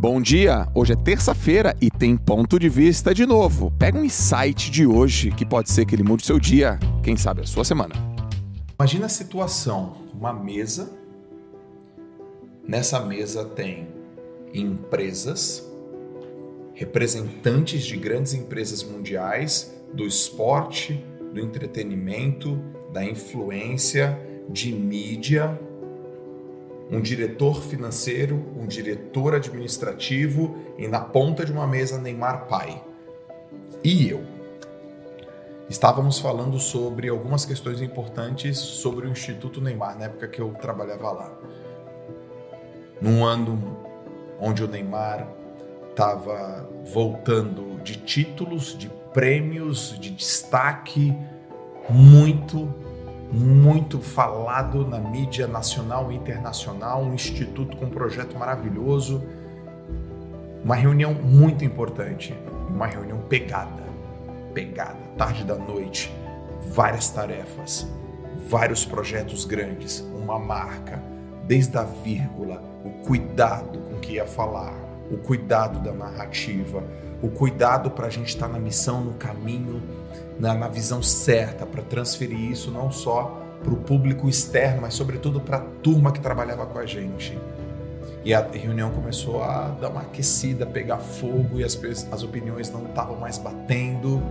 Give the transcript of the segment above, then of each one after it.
Bom dia! Hoje é terça-feira e tem ponto de vista de novo. Pega um insight de hoje que pode ser que ele mude seu dia, quem sabe a sua semana. Imagina a situação: uma mesa. Nessa mesa tem empresas, representantes de grandes empresas mundiais do esporte, do entretenimento, da influência, de mídia um diretor financeiro, um diretor administrativo e na ponta de uma mesa Neymar pai. E eu. Estávamos falando sobre algumas questões importantes sobre o Instituto Neymar, na época que eu trabalhava lá. Num ano onde o Neymar estava voltando de títulos, de prêmios, de destaque muito muito falado na mídia nacional e internacional, um instituto com um projeto maravilhoso, uma reunião muito importante, uma reunião pegada, pegada, tarde da noite, várias tarefas, vários projetos grandes, uma marca, desde a vírgula, o cuidado com que ia falar, o cuidado da narrativa, o cuidado para a gente estar tá na missão, no caminho na, na visão certa para transferir isso não só para o público externo, mas sobretudo para a turma que trabalhava com a gente. E a reunião começou a dar uma aquecida, pegar fogo e as, as opiniões não estavam mais batendo.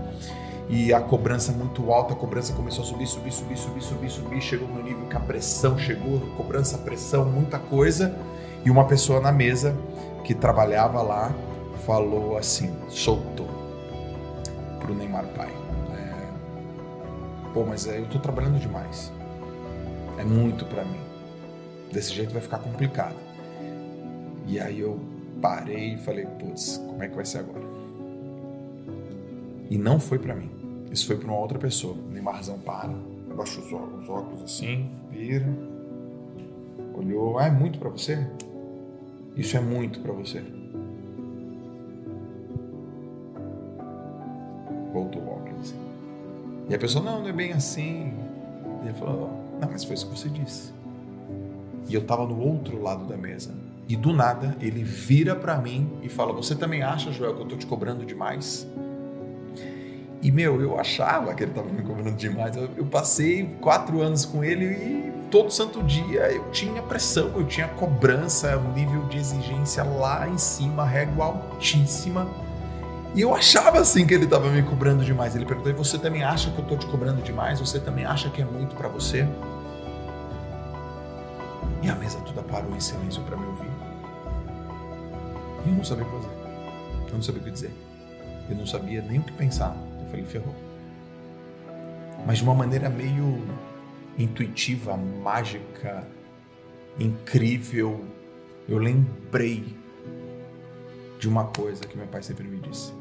E a cobrança muito alta, a cobrança começou a subir, subir, subir, subir, subir, subir. Chegou no nível que a pressão chegou, cobrança, pressão, muita coisa. E uma pessoa na mesa que trabalhava lá falou assim: soltou para o Neymar Pai pô, mas eu tô trabalhando demais. É muito para mim. Desse jeito vai ficar complicado. E aí eu parei e falei, putz, como é que vai ser agora? E não foi para mim. Isso foi para uma outra pessoa. Neymarzão para, abaixa os óculos, os óculos assim, vira, olhou. Ah, é muito para você? Isso é muito para você. Voltou o óculos assim. E a pessoa, não, não é bem assim. E ele falou, não, mas foi isso que você disse. E eu estava no outro lado da mesa. E do nada ele vira para mim e fala: Você também acha, Joel, que eu tô te cobrando demais? E meu, eu achava que ele estava me cobrando demais. Eu, eu, passei quatro anos com ele e todo santo dia eu tinha pressão, eu tinha cobrança, um nível de exigência lá em cima, régua altíssima. E eu achava assim que ele estava me cobrando demais. Ele perguntou: e você também acha que eu estou te cobrando demais? Você também acha que é muito para você? E a mesa toda parou em silêncio para me ouvir. E eu não sabia o que fazer. Eu não sabia o que dizer. Eu não sabia nem o que pensar. Eu falei: ferrou. Mas de uma maneira meio intuitiva, mágica, incrível, eu lembrei de uma coisa que meu pai sempre me disse.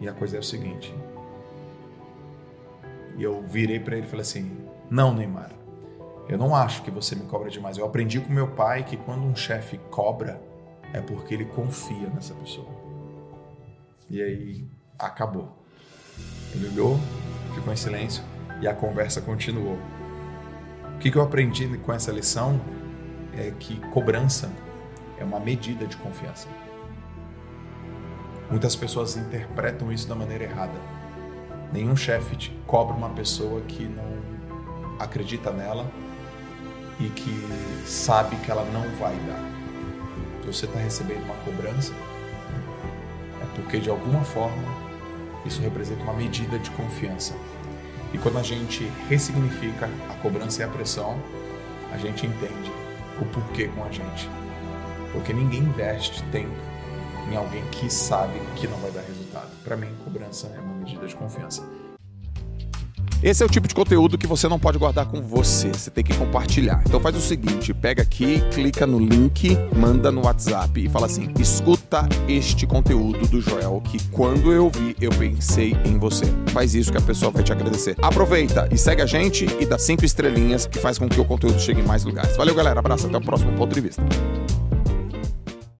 E a coisa é o seguinte. E eu virei para ele e falei assim: Não, Neymar, eu não acho que você me cobra demais. Eu aprendi com meu pai que quando um chefe cobra, é porque ele confia nessa pessoa. E aí acabou. Ele olhou, ficou em silêncio e a conversa continuou. O que eu aprendi com essa lição é que cobrança é uma medida de confiança. Muitas pessoas interpretam isso da maneira errada. Nenhum chefe te cobra uma pessoa que não acredita nela e que sabe que ela não vai dar. Você está recebendo uma cobrança, é porque de alguma forma isso representa uma medida de confiança. E quando a gente ressignifica a cobrança e a pressão, a gente entende o porquê com a gente. Porque ninguém investe tempo em alguém que sabe que não vai dar resultado. Para mim, cobrança é uma medida de confiança. Esse é o tipo de conteúdo que você não pode guardar com você, você tem que compartilhar. Então faz o seguinte, pega aqui, clica no link, manda no WhatsApp e fala assim: "Escuta este conteúdo do Joel que quando eu vi, eu pensei em você". Faz isso que a pessoa vai te agradecer. Aproveita e segue a gente e dá cinco estrelinhas que faz com que o conteúdo chegue em mais lugares. Valeu, galera. Abraço, até o próximo ponto de vista.